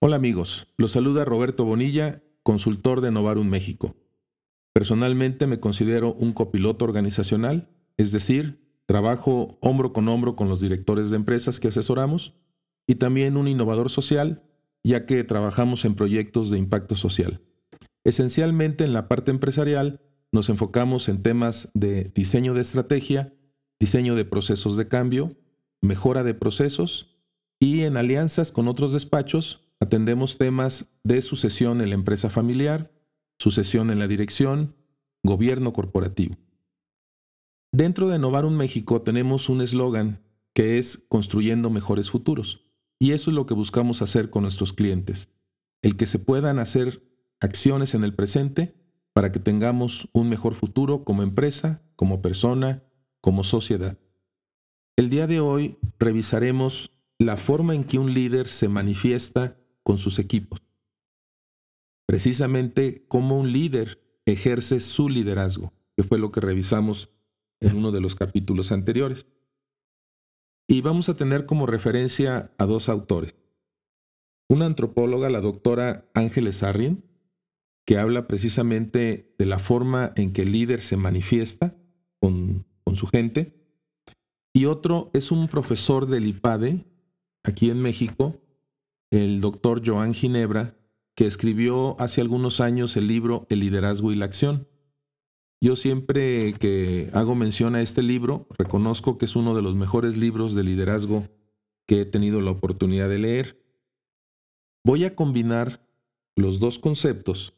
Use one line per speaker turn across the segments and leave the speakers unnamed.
Hola amigos, los saluda Roberto Bonilla, consultor de Novarum México. Personalmente me considero un copiloto organizacional, es decir, trabajo hombro con hombro con los directores de empresas que asesoramos y también un innovador social, ya que trabajamos en proyectos de impacto social. Esencialmente en la parte empresarial nos enfocamos en temas de diseño de estrategia, diseño de procesos de cambio, mejora de procesos y en alianzas con otros despachos atendemos temas de sucesión en la empresa familiar, sucesión en la dirección, gobierno corporativo. Dentro de Novarum México tenemos un eslogan que es construyendo mejores futuros. Y eso es lo que buscamos hacer con nuestros clientes. El que se puedan hacer acciones en el presente para que tengamos un mejor futuro como empresa, como persona, como sociedad. El día de hoy revisaremos la forma en que un líder se manifiesta con sus equipos. Precisamente cómo un líder ejerce su liderazgo, que fue lo que revisamos en uno de los capítulos anteriores. Y vamos a tener como referencia a dos autores. Una antropóloga, la doctora Ángeles Arrien, que habla precisamente de la forma en que el líder se manifiesta con, con su gente. Y otro es un profesor del IPADE, aquí en México, el doctor Joan Ginebra, que escribió hace algunos años el libro El liderazgo y la acción. Yo siempre que hago mención a este libro, reconozco que es uno de los mejores libros de liderazgo que he tenido la oportunidad de leer. Voy a combinar los dos conceptos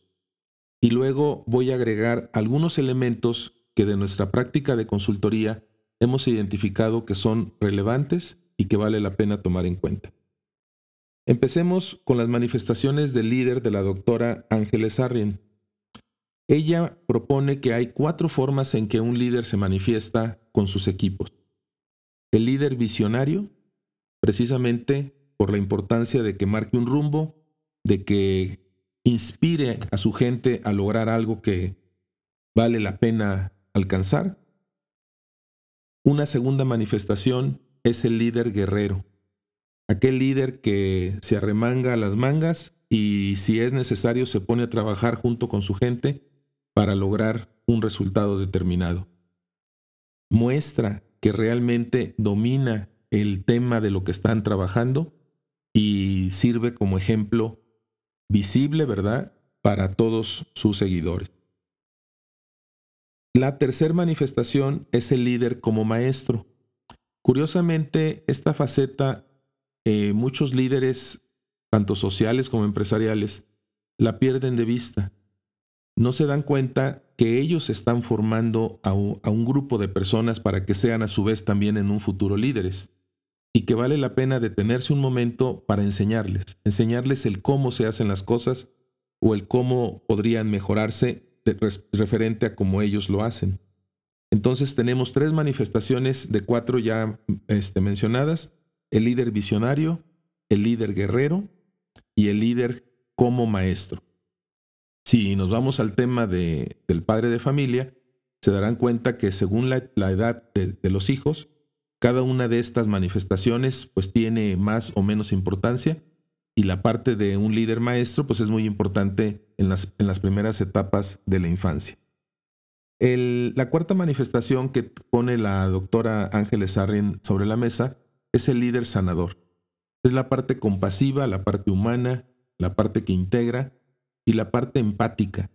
y luego voy a agregar algunos elementos que de nuestra práctica de consultoría hemos identificado que son relevantes y que vale la pena tomar en cuenta. Empecemos con las manifestaciones del líder de la doctora Ángeles Arrien. Ella propone que hay cuatro formas en que un líder se manifiesta con sus equipos. El líder visionario, precisamente por la importancia de que marque un rumbo, de que inspire a su gente a lograr algo que vale la pena alcanzar. Una segunda manifestación es el líder guerrero, aquel líder que se arremanga las mangas y si es necesario se pone a trabajar junto con su gente para lograr un resultado determinado. Muestra que realmente domina el tema de lo que están trabajando y sirve como ejemplo visible, ¿verdad?, para todos sus seguidores. La tercera manifestación es el líder como maestro. Curiosamente, esta faceta eh, muchos líderes, tanto sociales como empresariales, la pierden de vista. No se dan cuenta que ellos están formando a un, grupo de personas para que sean a su vez también en un futuro líderes y que vale la pena detenerse un momento para enseñarles, enseñarles el cómo se hacen las cosas o el cómo podrían mejorarse referente a cómo ellos lo hacen. Entonces tenemos tres manifestaciones de cuatro ya este, mencionadas el líder visionario, el líder guerrero y el líder como maestro. Si nos vamos al tema de, del padre de familia, se darán cuenta que según la, edad de, de, los hijos, cada una de estas manifestaciones pues tiene más o menos importancia y la parte de un líder maestro pues es muy importante en las, en las primeras etapas de la infancia. La cuarta manifestación que pone la doctora Ángeles Arrin sobre la mesa es el líder sanador. Es la parte compasiva, la parte humana, la parte que integra y la parte empática.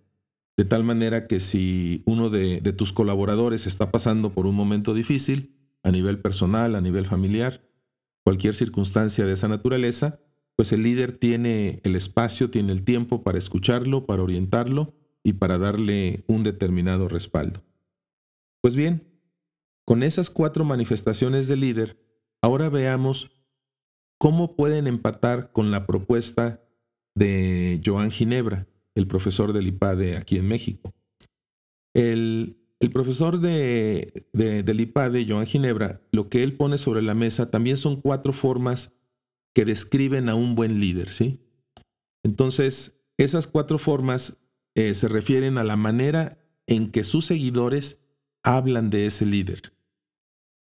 De tal manera que si uno de, tus colaboradores está pasando por un momento difícil, a nivel personal, a nivel familiar, cualquier circunstancia de esa naturaleza, pues el líder tiene el espacio, tiene el tiempo para escucharlo, para orientarlo y para darle un determinado respaldo. Pues bien, con esas cuatro manifestaciones del líder, Ahora veamos cómo pueden empatar con la propuesta de Joan Ginebra, el profesor del IPADE aquí en México. El, profesor de, del IPADE, Joan Ginebra, lo que él pone sobre la mesa también son cuatro formas que describen a un buen líder, Entonces, esas cuatro formas eh, se refieren a la manera en que sus seguidores hablan de ese líder.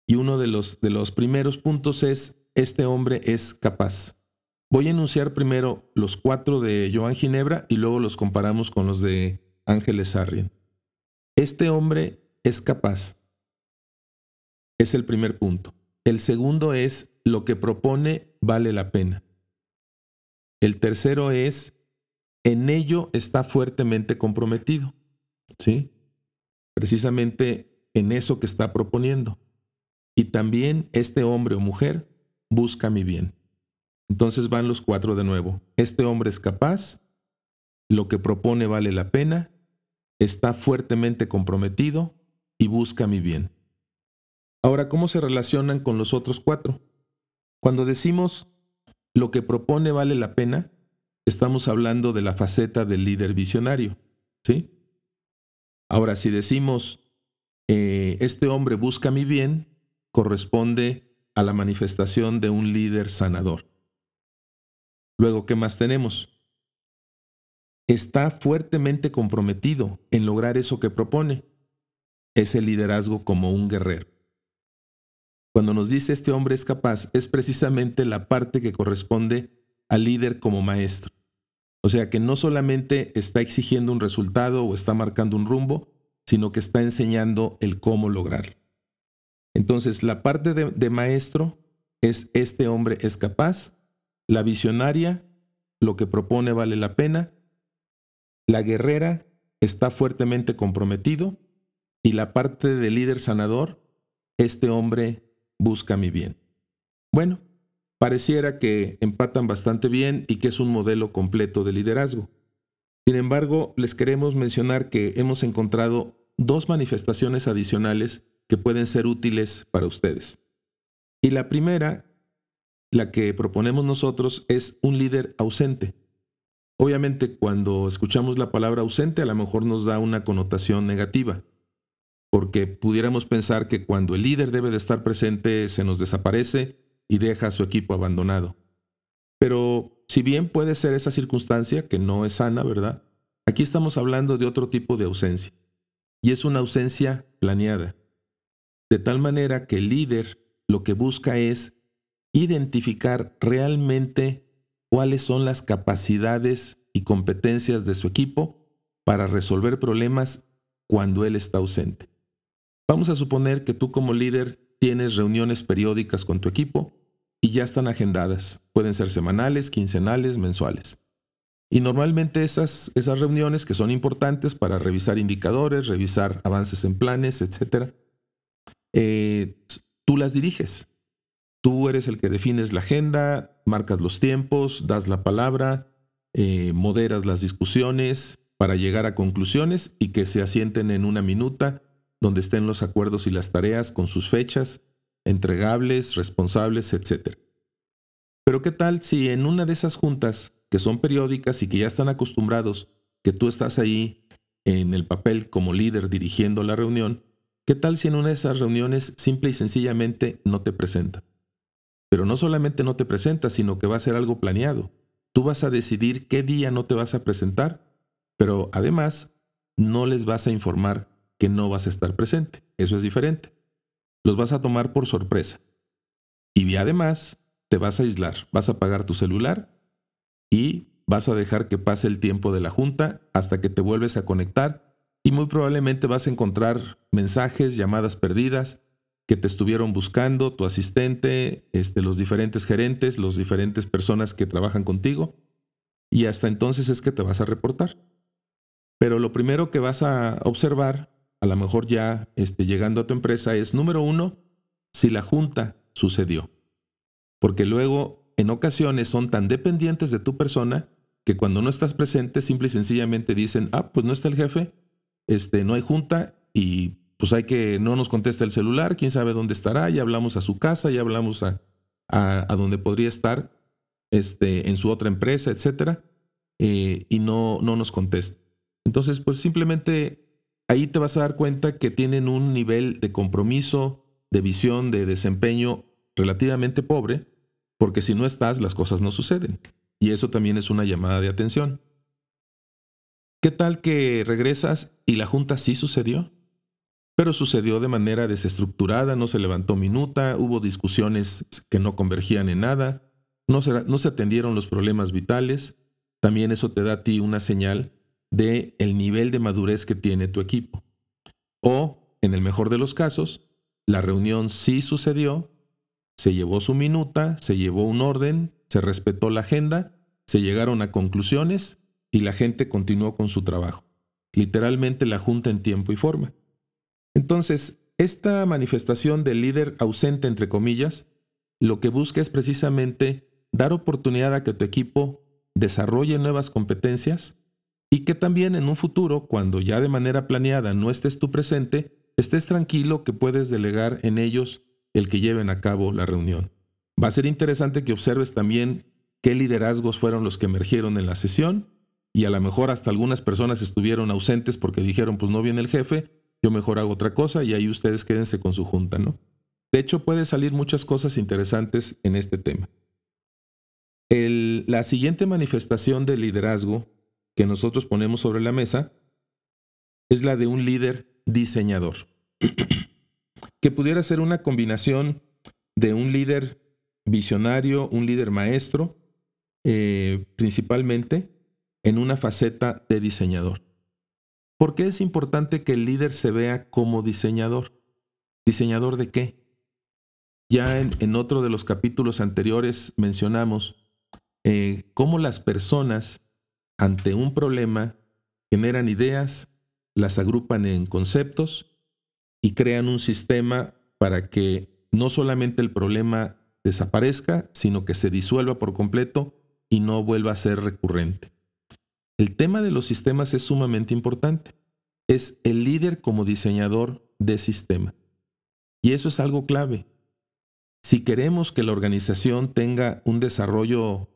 Y uno de los, de los primeros puntos es, este hombre es capaz. Voy a enunciar primero los cuatro de Joan Ginebra y luego los comparamos con los de Ángeles Sarrien. Este hombre es capaz. Es el primer punto. El segundo es, lo que propone vale la pena. El tercero es, en ello está fuertemente comprometido. ¿Sí? Precisamente en eso que está proponiendo. Y también este hombre o mujer busca mi bien. Entonces van los cuatro de nuevo. Este hombre es capaz, lo que propone vale la pena, está fuertemente comprometido y busca mi bien. Ahora, ¿cómo se relacionan con los otros cuatro? Cuando decimos lo que propone vale la pena, estamos hablando de la faceta del líder visionario. ¿sí? Ahora, si decimos eh, este hombre busca mi bien, corresponde a la manifestación de un líder sanador. Luego, ¿qué más tenemos? Está fuertemente comprometido en lograr eso que propone. Es el liderazgo como un guerrero. Cuando nos dice este hombre es capaz, es precisamente la parte que corresponde al líder como maestro. O sea que no solamente está exigiendo un resultado o está marcando un rumbo, sino que está enseñando el cómo lograrlo. Entonces, la parte de, de maestro es este hombre es capaz, la visionaria, lo que propone vale la pena, la guerrera está fuertemente comprometido y la parte de líder sanador, este hombre busca mi bien. Bueno, pareciera que empatan bastante bien y que es un modelo completo de liderazgo. Sin embargo, les queremos mencionar que hemos encontrado dos manifestaciones adicionales que pueden ser útiles para ustedes. Y la primera la que proponemos nosotros es un líder ausente. Obviamente cuando escuchamos la palabra ausente a lo mejor nos da una connotación negativa, porque pudiéramos pensar que cuando el líder debe de estar presente se nos desaparece y deja a su equipo abandonado. Pero si bien puede ser esa circunstancia, que no es sana, ¿verdad? Aquí estamos hablando de otro tipo de ausencia, y es una ausencia planeada, de tal manera que el líder lo que busca es identificar realmente cuáles son las capacidades y competencias de su equipo para resolver problemas cuando él está ausente. Vamos a suponer que tú como líder tienes reuniones periódicas con tu equipo y ya están agendadas. Pueden ser semanales, quincenales, mensuales. Y normalmente esas, esas reuniones que son importantes para revisar indicadores, revisar avances en planes, etc., eh, tú las diriges. Tú eres el que defines la agenda, marcas los tiempos, das la palabra, eh, moderas las discusiones para llegar a conclusiones y que se asienten en una minuta donde estén los acuerdos y las tareas con sus fechas, entregables, responsables, etc. Pero ¿qué tal si en una de esas juntas, que son periódicas y que ya están acostumbrados, que tú estás ahí en el papel como líder dirigiendo la reunión, ¿qué tal si en una de esas reuniones simple y sencillamente no te presentan? Pero no solamente no te presentas, sino que va a ser algo planeado. Tú vas a decidir qué día no te vas a presentar, pero además no les vas a informar que no vas a estar presente. Eso es diferente. Los vas a tomar por sorpresa. Y además te vas a aislar, vas a apagar tu celular y vas a dejar que pase el tiempo de la junta hasta que te vuelves a conectar y muy probablemente vas a encontrar mensajes, llamadas perdidas, que te estuvieron buscando, tu asistente, este, los diferentes gerentes, las diferentes personas que trabajan contigo, y hasta entonces es que te vas a reportar. Pero lo primero que vas a observar, a lo mejor ya este, llegando a tu empresa, es número uno, si la junta sucedió. Porque luego, en ocasiones, son tan dependientes de tu persona que cuando no estás presente, simple y sencillamente dicen, ah, pues no está el jefe, este, no hay junta y pues hay que, no nos contesta el celular, quién sabe dónde estará, ya hablamos a su casa, ya hablamos a, a, donde podría estar este, en su otra empresa, etcétera, eh, y no, no nos contesta. Entonces, pues simplemente ahí te vas a dar cuenta que tienen un nivel de compromiso, de visión, de desempeño relativamente pobre, porque si no estás, las cosas no suceden. Y eso también es una llamada de atención. ¿Qué tal que regresas y la junta sí sucedió? Pero sucedió de manera desestructurada, no se levantó minuta, hubo discusiones que no convergían en nada, no se, atendieron los problemas vitales. También eso te da a ti una señal de el nivel de madurez que tiene tu equipo. O, en el mejor de los casos, la reunión sí sucedió, se llevó su minuta, se llevó un orden, se respetó la agenda, se llegaron a conclusiones y la gente continuó con su trabajo. Literalmente la junta en tiempo y forma. Entonces, esta manifestación del líder ausente, entre comillas, lo que busca es precisamente dar oportunidad a que tu equipo desarrolle nuevas competencias y que también en un futuro, cuando ya de manera planeada no estés tú presente, estés tranquilo que puedes delegar en ellos el que lleven a cabo la reunión. Va a ser interesante que observes también qué liderazgos fueron los que emergieron en la sesión y a lo mejor hasta algunas personas estuvieron ausentes porque dijeron pues no viene el jefe, yo mejor hago otra cosa y ahí ustedes quédense con su junta, ¿no? De hecho puede salir muchas cosas interesantes en este tema. la siguiente manifestación de liderazgo que nosotros ponemos sobre la mesa es la de un líder diseñador, que pudiera ser una combinación de un líder visionario, un líder maestro, eh, principalmente en una faceta de diseñador. ¿Por qué es importante que el líder se vea como diseñador? ¿Diseñador de qué? Ya en, otro de los capítulos anteriores mencionamos eh, cómo las personas ante un problema generan ideas, las agrupan en conceptos y crean un sistema para que no solamente el problema desaparezca, sino que se disuelva por completo y no vuelva a ser recurrente. El tema de los sistemas es sumamente importante. Es el líder como diseñador de sistema. Y eso es algo clave. Si queremos que la organización tenga un desarrollo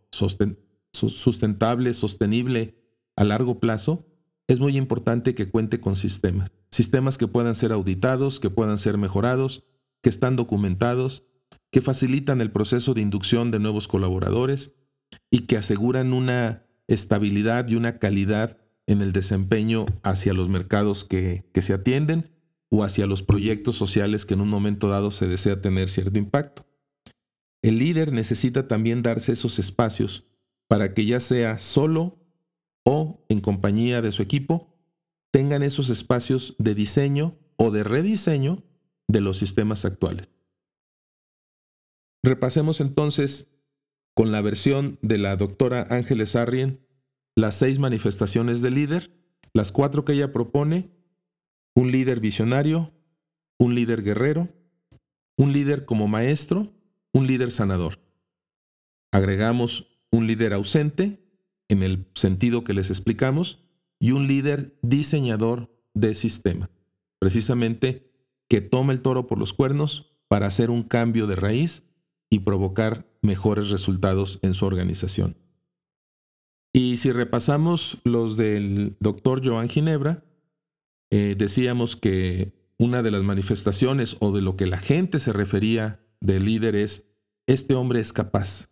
sustentable, sostenible a largo plazo, es muy importante que cuente con sistemas. Sistemas que puedan ser auditados, que puedan ser mejorados, que están documentados, que facilitan el proceso de inducción de nuevos colaboradores y que aseguran una estabilidad y una calidad en el desempeño hacia los mercados que, que se atienden o hacia los proyectos sociales que en un momento dado se desea tener cierto impacto. El líder necesita también darse esos espacios para que ya sea solo o en compañía de su equipo tengan esos espacios de diseño o de rediseño de los sistemas actuales. Repasemos entonces con la versión de la doctora Ángeles Arrien las seis manifestaciones del líder, las cuatro que ella propone, un líder visionario, un líder guerrero, un líder como maestro, un líder sanador. Agregamos un líder ausente en el sentido que les explicamos, y un líder diseñador de sistema. Precisamente que tome el toro por los cuernos para hacer un cambio de raíz y provocar mejores resultados en su organización. Y si repasamos los del doctor Joan Ginebra, eh, decíamos que una de las manifestaciones o de lo que la gente se refería del líder es, este hombre es capaz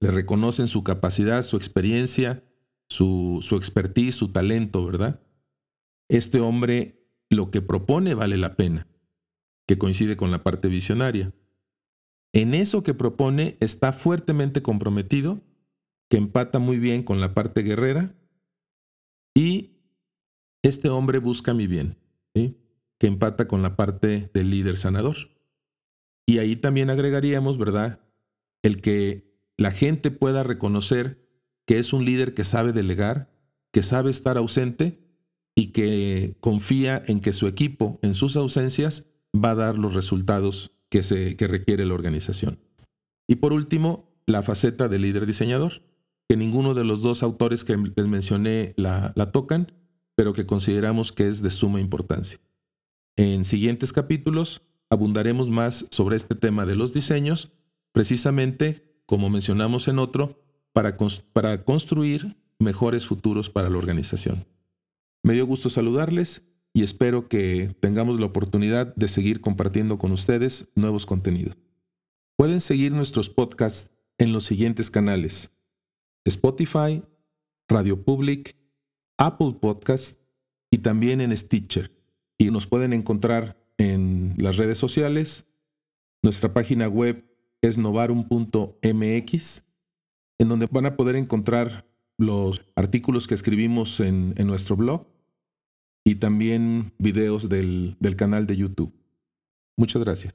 le reconocen su capacidad, su experiencia, su, su expertise, su talento, ¿verdad? Este hombre lo que propone vale la pena, que coincide con la parte visionaria. En eso que propone está fuertemente comprometido, que empata muy bien con la parte guerrera, y este hombre busca mi bien, que empata con la parte del líder sanador. Y ahí también agregaríamos, ¿verdad? El que la gente pueda reconocer que es un líder que sabe delegar, que sabe estar ausente y que confía en que su equipo en sus ausencias va a dar los resultados que, se, que requiere la organización. Y por último, la faceta del líder diseñador, que ninguno de los dos autores que les mencioné la, la tocan, pero que consideramos que es de suma importancia. En siguientes capítulos abundaremos más sobre este tema de los diseños, precisamente como mencionamos en otro, para, para construir mejores futuros para la organización. Me dio gusto saludarles y espero que tengamos la oportunidad de seguir compartiendo con ustedes nuevos contenidos. Pueden seguir nuestros podcasts en los siguientes canales: Spotify, Radio Public, Apple Podcast y también en Stitcher. Y nos pueden encontrar en las redes sociales. Nuestra página web es novarum.mx, en donde van a poder encontrar los artículos que escribimos en, en nuestro blog y también videos del, del canal de YouTube. Muchas gracias.